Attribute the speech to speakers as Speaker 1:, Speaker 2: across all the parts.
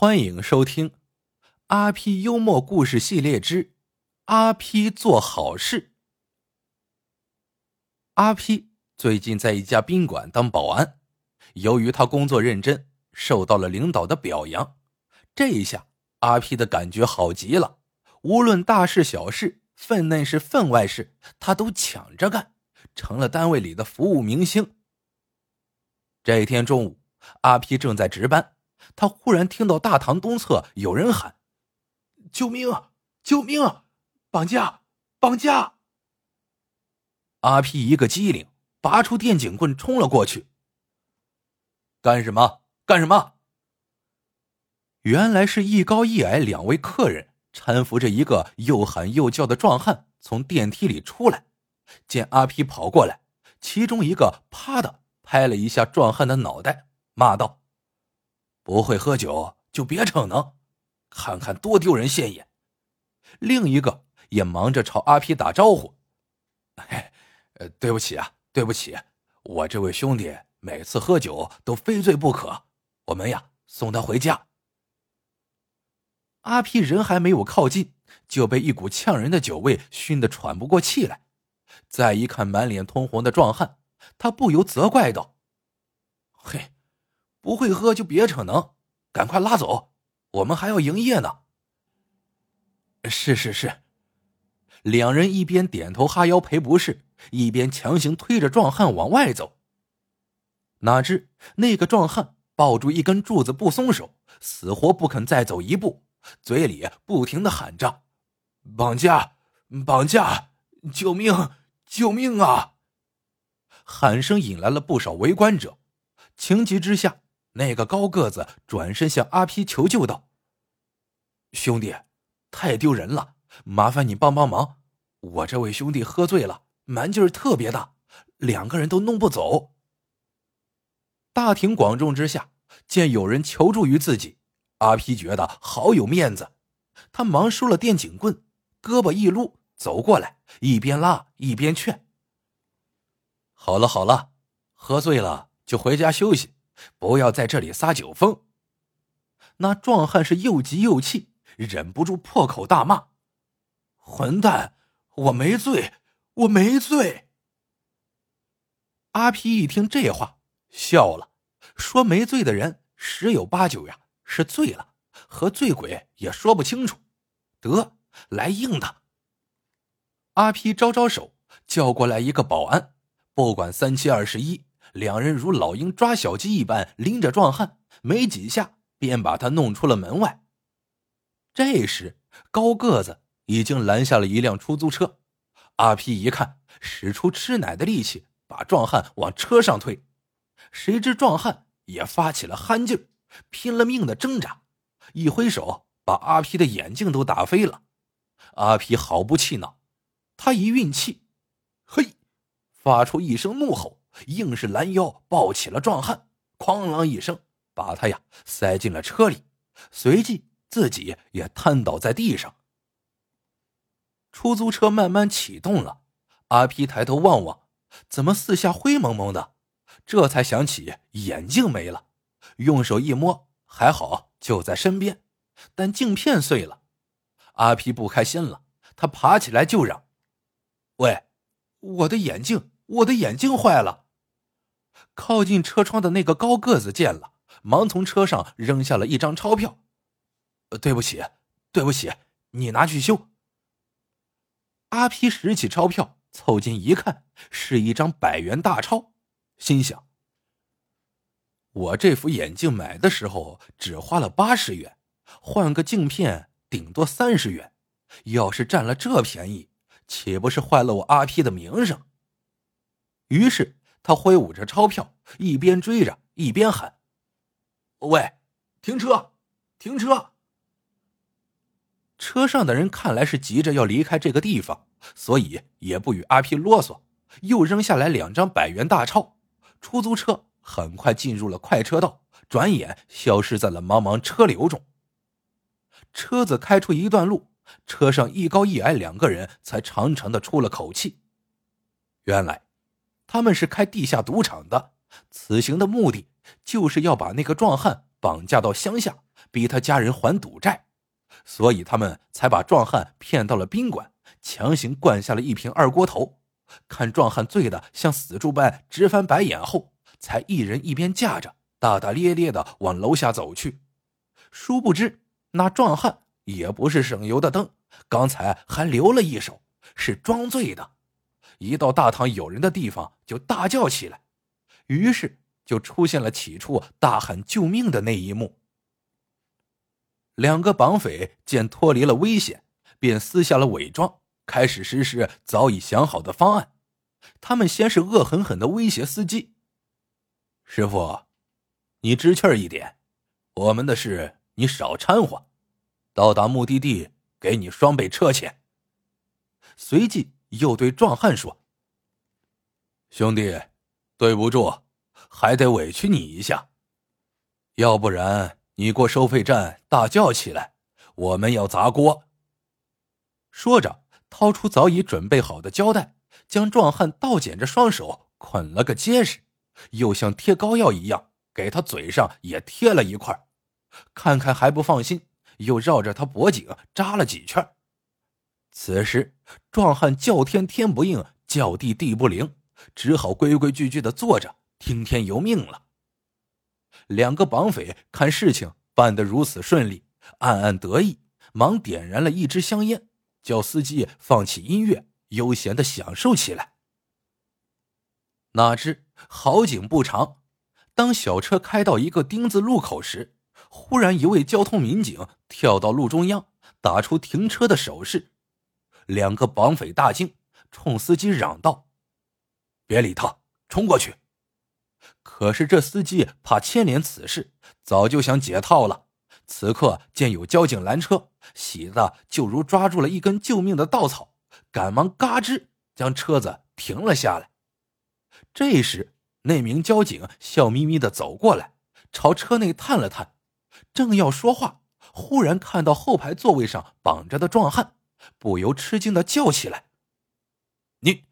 Speaker 1: 欢迎收听《阿 P 幽默故事系列之阿 P 做好事》。阿 P 最近在一家宾馆当保安，由于他工作认真，受到了领导的表扬。这一下，阿 P 的感觉好极了，无论大事小事、分内事、分外事，他都抢着干，成了单位里的服务明星。这一天中午，阿 P 正在值班。他忽然听到大堂东侧有人喊：“救命！啊救命！啊绑架！绑架！”阿皮一个机灵，拔出电警棍冲了过去。干什么？干什么？原来是一高一矮两位客人搀扶着一个又喊又叫的壮汉从电梯里出来，见阿皮跑过来，其中一个啪的拍了一下壮汉的脑袋，骂道。不会喝酒就别逞能，看看多丢人现眼。另一个也忙着朝阿皮打招呼：“嘿，呃，对不起啊，对不起，我这位兄弟每次喝酒都非醉不可，我们呀送他回家。”阿皮人还没有靠近，就被一股呛人的酒味熏得喘不过气来。再一看满脸通红的壮汉，他不由责怪道：“嘿。”不会喝就别逞能，赶快拉走，我们还要营业呢。是是是，两人一边点头哈腰赔不是，一边强行推着壮汉往外走。哪知那个壮汉抱住一根柱子不松手，死活不肯再走一步，嘴里不停的喊着：“绑架，绑架，救命，救命啊！”喊声引来了不少围观者，情急之下。那个高个子转身向阿皮求救道：“兄弟，太丢人了，麻烦你帮帮忙。我这位兄弟喝醉了，蛮劲儿特别大，两个人都弄不走。”大庭广众之下，见有人求助于自己，阿皮觉得好有面子，他忙收了电警棍，胳膊一撸，走过来，一边拉一边劝：“好了好了，喝醉了就回家休息。”不要在这里撒酒疯！那壮汉是又急又气，忍不住破口大骂：“混蛋！我没醉，我没醉！”阿皮一听这话，笑了，说：“没醉的人十有八九呀是醉了，和醉鬼也说不清楚。得，来硬的！”阿皮招招手，叫过来一个保安，不管三七二十一。两人如老鹰抓小鸡一般拎着壮汉，没几下便把他弄出了门外。这时，高个子已经拦下了一辆出租车。阿皮一看，使出吃奶的力气把壮汉往车上推。谁知壮汉也发起了憨劲儿，拼了命的挣扎，一挥手把阿皮的眼镜都打飞了。阿皮毫不气恼，他一运气，嘿，发出一声怒吼。硬是拦腰抱起了壮汉，哐啷一声把他呀塞进了车里，随即自己也瘫倒在地上。出租车慢慢启动了，阿皮抬头望望，怎么四下灰蒙蒙的？这才想起眼镜没了，用手一摸，还好就在身边，但镜片碎了。阿皮不开心了，他爬起来就嚷：“喂，我的眼镜，我的眼镜坏了！”靠近车窗的那个高个子见了，忙从车上扔下了一张钞票。对不起，对不起，你拿去修。阿皮拾起钞票，凑近一看，是一张百元大钞，心想：我这副眼镜买的时候只花了八十元，换个镜片顶多三十元，要是占了这便宜，岂不是坏了我阿皮的名声？于是。他挥舞着钞票，一边追着，一边喊：“喂，停车，停车！”车上的人看来是急着要离开这个地方，所以也不与阿皮啰嗦，又扔下来两张百元大钞。出租车很快进入了快车道，转眼消失在了茫茫车流中。车子开出一段路，车上一高一矮两个人才长长的出了口气。原来。他们是开地下赌场的，此行的目的就是要把那个壮汉绑架到乡下，逼他家人还赌债，所以他们才把壮汉骗到了宾馆，强行灌下了一瓶二锅头。看壮汉醉得像死猪般直翻白眼后，才一人一边架着，大大咧咧的往楼下走去。殊不知，那壮汉也不是省油的灯，刚才还留了一手，是装醉的。一到大堂有人的地方，就大叫起来，于是就出现了起初大喊救命的那一幕。两个绑匪见脱离了危险，便撕下了伪装，开始实施早已想好的方案。他们先是恶狠狠的威胁司机：“师傅，你知趣一点，我们的事你少掺和，到达目的地给你双倍车钱。”随即。又对壮汉说：“兄弟，对不住，还得委屈你一下。要不然你过收费站大叫起来，我们要砸锅。”说着，掏出早已准备好的胶带，将壮汉倒剪着双手捆了个结实，又像贴膏药一样给他嘴上也贴了一块。看看还不放心，又绕着他脖颈扎了几圈。此时，壮汉叫天天不应，叫地地不灵，只好规规矩矩的坐着听天由命了。两个绑匪看事情办得如此顺利，暗暗得意，忙点燃了一支香烟，叫司机放起音乐，悠闲的享受起来。哪知好景不长，当小车开到一个丁字路口时，忽然一位交通民警跳到路中央，打出停车的手势。两个绑匪大惊，冲司机嚷道：“别理他，冲过去！”可是这司机怕牵连此事，早就想解套了。此刻见有交警拦车，喜的就如抓住了一根救命的稻草，赶忙嘎吱将车子停了下来。这时，那名交警笑眯眯的走过来，朝车内探了探，正要说话，忽然看到后排座位上绑着的壮汉。不由吃惊的叫起来：“你，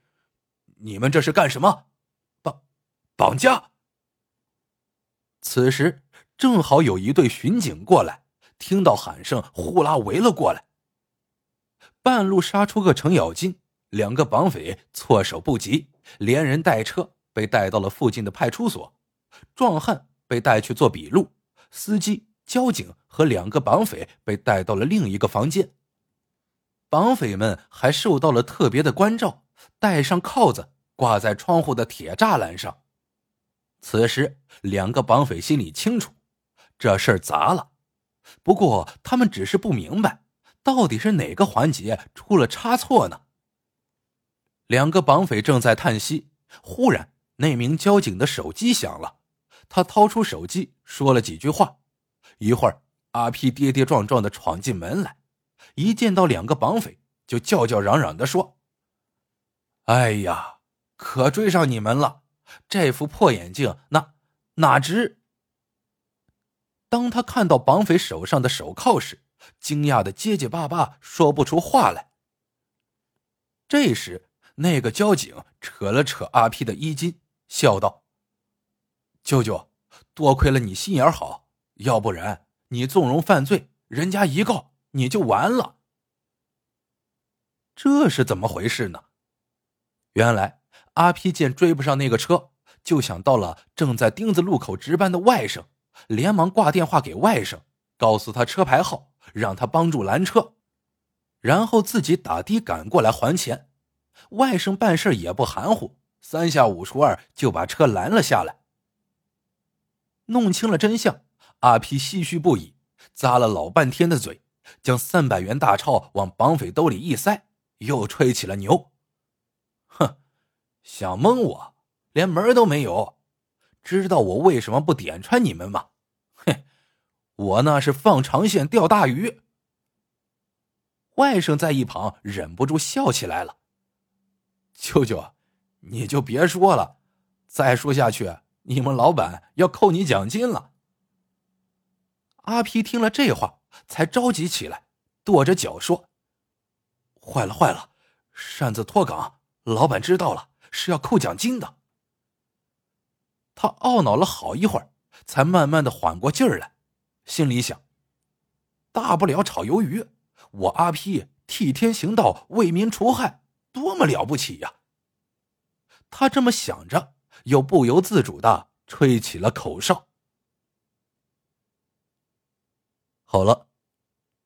Speaker 1: 你们这是干什么？绑，绑架！”此时正好有一队巡警过来，听到喊声，呼啦围了过来。半路杀出个程咬金，两个绑匪措手不及，连人带车被带到了附近的派出所。壮汉被带去做笔录，司机、交警和两个绑匪被带到了另一个房间。绑匪们还受到了特别的关照，带上铐子挂在窗户的铁栅栏上。此时，两个绑匪心里清楚，这事儿砸了。不过，他们只是不明白，到底是哪个环节出了差错呢？两个绑匪正在叹息，忽然，那名交警的手机响了。他掏出手机，说了几句话。一会儿，阿皮跌跌撞撞的闯进门来。一见到两个绑匪，就叫叫嚷嚷的说：“哎呀，可追上你们了！这副破眼镜哪哪值？”当他看到绑匪手上的手铐时，惊讶的结结巴巴说不出话来。这时，那个交警扯了扯阿皮的衣襟，笑道：“舅舅，多亏了你心眼好，要不然你纵容犯罪，人家一告。”你就完了，这是怎么回事呢？原来阿皮见追不上那个车，就想到了正在丁字路口值班的外甥，连忙挂电话给外甥，告诉他车牌号，让他帮助拦车，然后自己打的赶过来还钱。外甥办事也不含糊，三下五除二就把车拦了下来。弄清了真相，阿皮唏嘘不已，咂了老半天的嘴。将三百元大钞往绑匪兜里一塞，又吹起了牛。哼，想蒙我，连门都没有。知道我为什么不点穿你们吗？哼，我那是放长线钓大鱼。外甥在一旁忍不住笑起来了。舅舅，你就别说了，再说下去，你们老板要扣你奖金了。阿皮听了这话。才着急起来，跺着脚说：“坏了坏了，擅自脱岗，老板知道了是要扣奖金的。”他懊恼了好一会儿，才慢慢的缓过劲儿来，心里想：“大不了炒鱿鱼。我阿批替天行道，为民除害，多么了不起呀！他这么想着，又不由自主的吹起了口哨。好了，